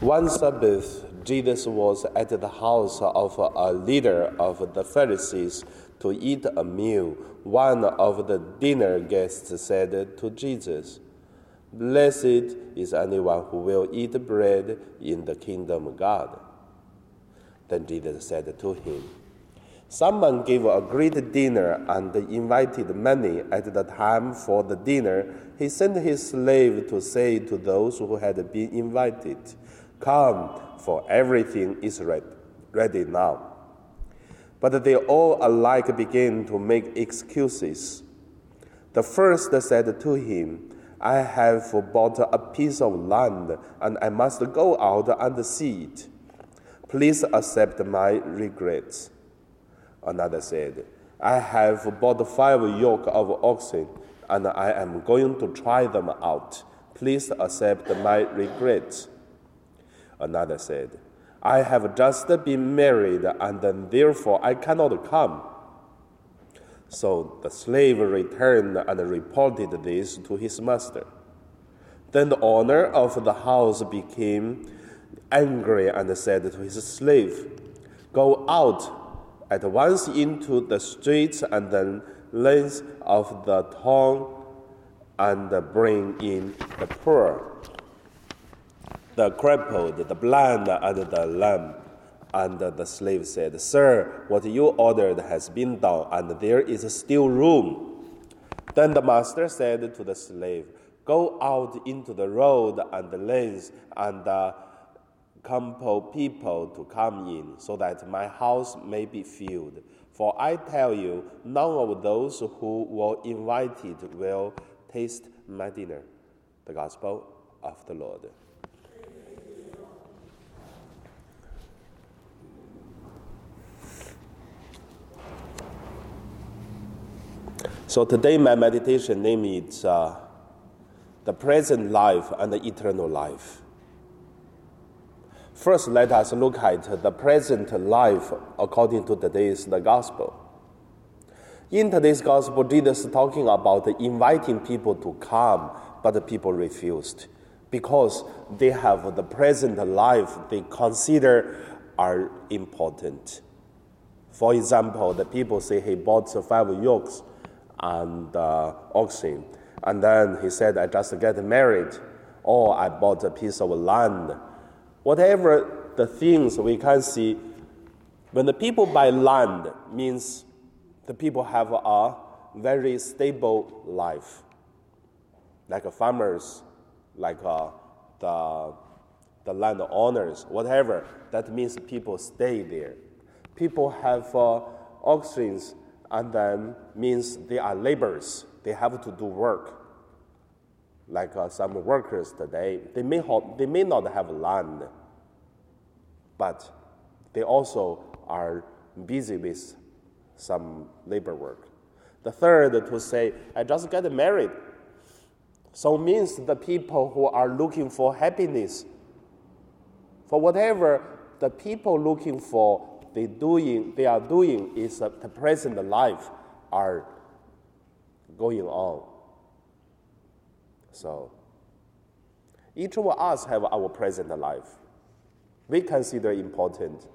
One Sabbath, Jesus was at the house of a leader of the Pharisees to eat a meal. One of the dinner guests said to Jesus, Blessed is anyone who will eat bread in the kingdom of God. Then Jesus said to him, Someone gave a great dinner and invited many at the time for the dinner. He sent his slave to say to those who had been invited, Come, for everything is ready now. But they all alike began to make excuses. The first said to him, I have bought a piece of land and I must go out and see it. Please accept my regrets. Another said, I have bought five yoke of oxen, and I am going to try them out. Please accept my regrets. Another said, I have just been married, and therefore I cannot come. So the slave returned and reported this to his master. Then the owner of the house became angry and said to his slave, Go out at once into the streets and the lanes of the town and bring in the poor, the crippled, the blind, and the lame. And the slave said, Sir, what you ordered has been done, and there is still room. Then the master said to the slave, Go out into the road and the lanes and uh, compel people to come in, so that my house may be filled. For I tell you, none of those who were invited will taste my dinner. The Gospel of the Lord. So today my meditation name is uh, the present life and the eternal life. First, let us look at the present life according to today's the gospel. In today's gospel, Jesus is talking about inviting people to come, but the people refused because they have the present life they consider are important. For example, the people say he bought five yokes and uh, oxen, and then he said, "I just get married," or "I bought a piece of land." Whatever the things we can see, when the people buy land, means the people have a very stable life, like farmers, like uh, the, the land owners, whatever. That means people stay there. People have uh, oxen, and then means they are laborers. They have to do work. Like uh, some workers today, they may, have, they may not have land, but they also are busy with some labor work. The third to say, I just get married. So means the people who are looking for happiness, for whatever the people looking for, they doing they are doing is uh, the present life are going on. So each of us have our present life. We consider important.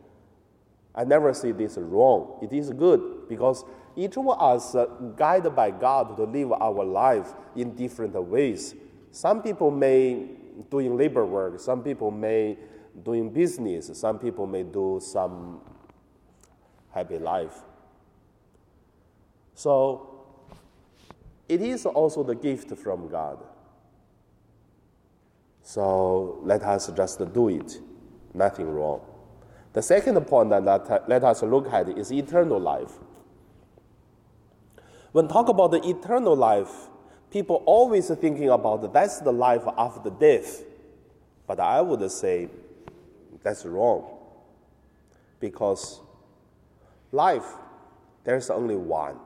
I never say this wrong. It is good because each of us uh, guided by God to live our life in different ways. Some people may doing labor work. Some people may doing business. Some people may do some happy life. So it is also the gift from God. So let us just do it. Nothing wrong. The second point that let, us look at is eternal life. When talk about the eternal life, people always thinking about that's the life after death. But I would say that's wrong. Because life, there's only one.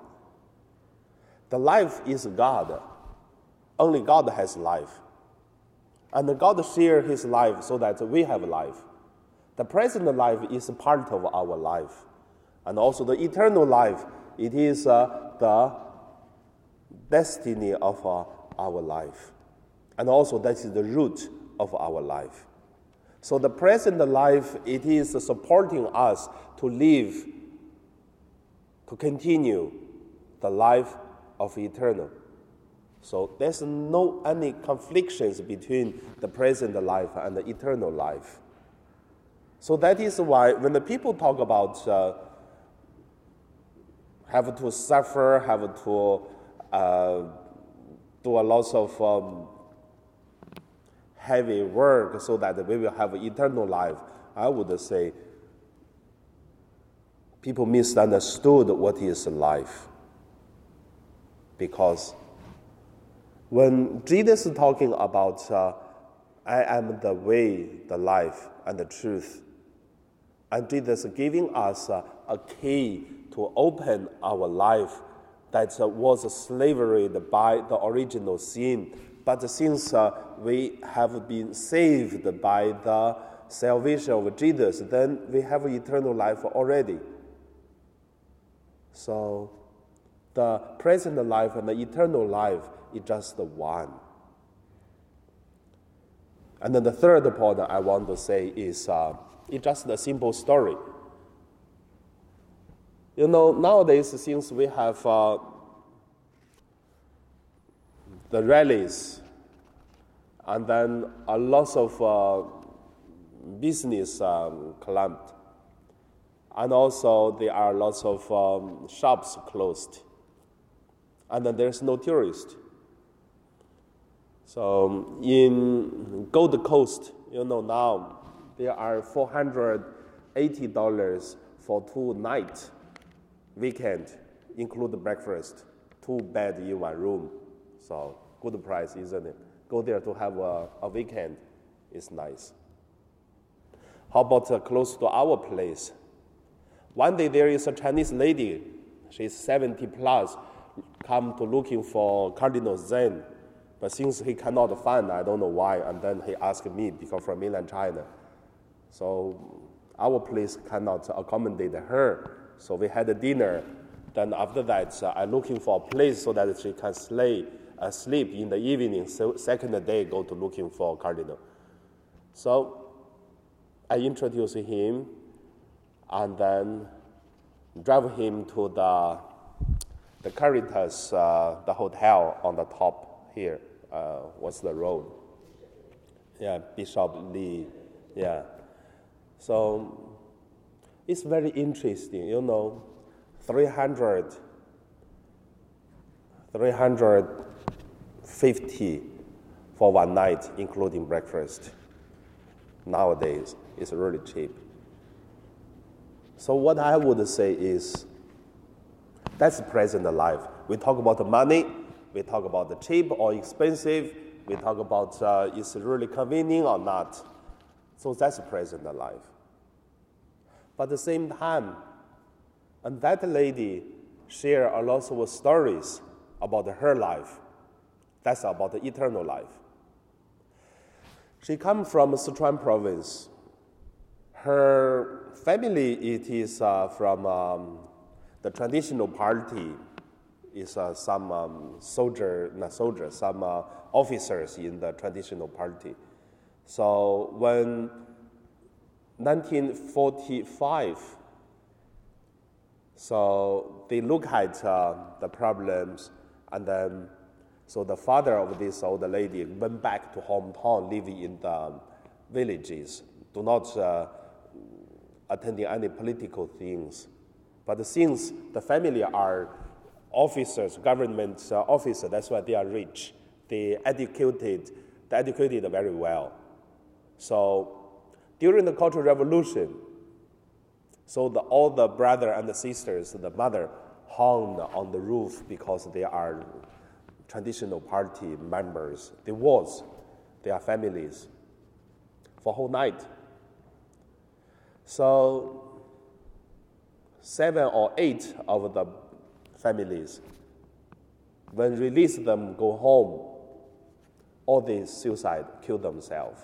The life is God. Only God has life. And God shares his life so that we have life. The present life is part of our life. And also the eternal life, it is uh, the destiny of uh, our life. And also that is the root of our life. So the present life, it is supporting us to live, to continue the life of eternal. So there's no any conflictions between the present life and the eternal life. So that is why when the people talk about uh, have to suffer, have to uh, do a lot of um, heavy work so that we will have eternal life, I would say people misunderstood what is life. Because when Jesus is talking about, uh, I am the way, the life, and the truth, and Jesus giving us uh, a key to open our life that uh, was slavery by the original sin. But since uh, we have been saved by the salvation of Jesus, then we have eternal life already. So the present life and the eternal life is just the one. And then the third point I want to say is uh, it's just a simple story. You know, nowadays, since we have uh, the rallies and then a lot of uh, business um, clamped, and also there are lots of um, shops closed, and then there's no tourist. So in Gold Coast, you know now there are four hundred eighty dollars for two nights weekend, include breakfast, two bed in one room. So good price, isn't it? Go there to have a, a weekend is nice. How about uh, close to our place? One day there is a Chinese lady, she's 70 plus, come to looking for Cardinal Zen. But since he cannot find, I don't know why, and then he asked me because from mainland China. So our place cannot accommodate her. So we had a dinner. Then after that, uh, I'm looking for a place so that she can slay, uh, sleep in the evening. So second day, go to looking for cardinal. So I introduce him, and then drive him to the the Caritas, uh, the hotel on the top here. Uh, what's the road? Yeah, Bishop Lee. Yeah. So it's very interesting, you know, 300, 350 for one night, including breakfast. Nowadays, it's really cheap. So, what I would say is that's present life. We talk about the money, we talk about the cheap or expensive, we talk about uh, is really convenient or not. So, that's present life. But at the same time, and that lady shared a lot of stories about her life. That's about the eternal life. She comes from Sichuan province. Her family it is uh, from um, the traditional party. Is uh, some um, soldier, not soldier, some uh, officers in the traditional party. So when 1945. So they look at uh, the problems, and then so the father of this old lady went back to hometown, living in the villages, do not uh, attending any political things. But since the family are officers, government uh, officers, that's why they are rich. They educated, they educated very well. So during the Cultural Revolution, so the, all the brother and the sisters, the mother, hung on the roof because they are traditional party members. They was, they are families for whole night. So seven or eight of the families, when release them go home, all these suicide kill themselves.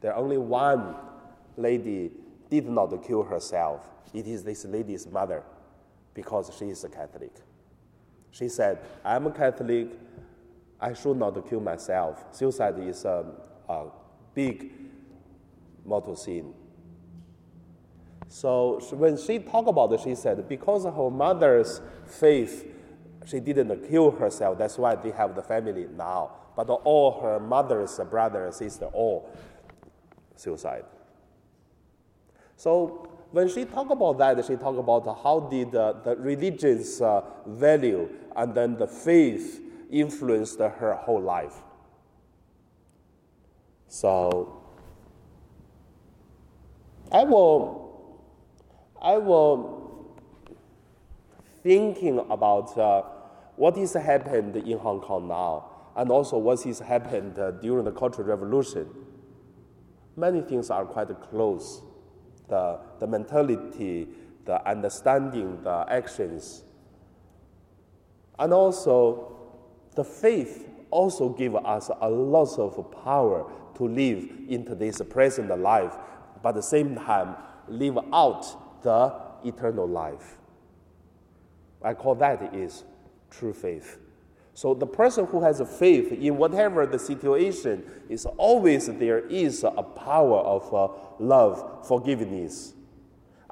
There only one lady did not kill herself. It is this lady's mother, because she is a Catholic. She said, I'm a Catholic. I should not kill myself. Suicide is a, a big mortal sin. So when she talked about it, she said, because of her mother's faith, she didn't kill herself. That's why they have the family now. But all her mother's brother, and sister, all suicide. So when she talked about that, she talked about how did uh, the religious uh, value and then the faith influenced her whole life. So I will, I was thinking about uh, what is happened in Hong Kong now, and also what is happened uh, during the Cultural Revolution. Many things are quite close. The, the mentality, the understanding, the actions, and also the faith also give us a lot of power to live into this present life, but at the same time live out the eternal life. I call that is true faith. So the person who has a faith in whatever the situation is always there is a power of uh, love, forgiveness.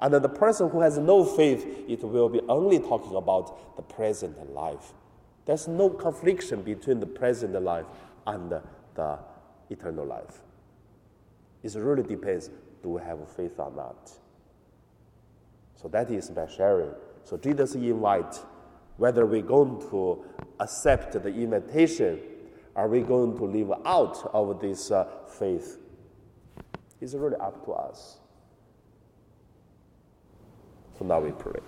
And the person who has no faith, it will be only talking about the present life. There's no confliction between the present life and the eternal life. It really depends do we have faith or not. So that is my sharing. So Jesus invite whether we're going to accept the invitation, are we going to live out of this uh, faith? It's really up to us. So now we pray.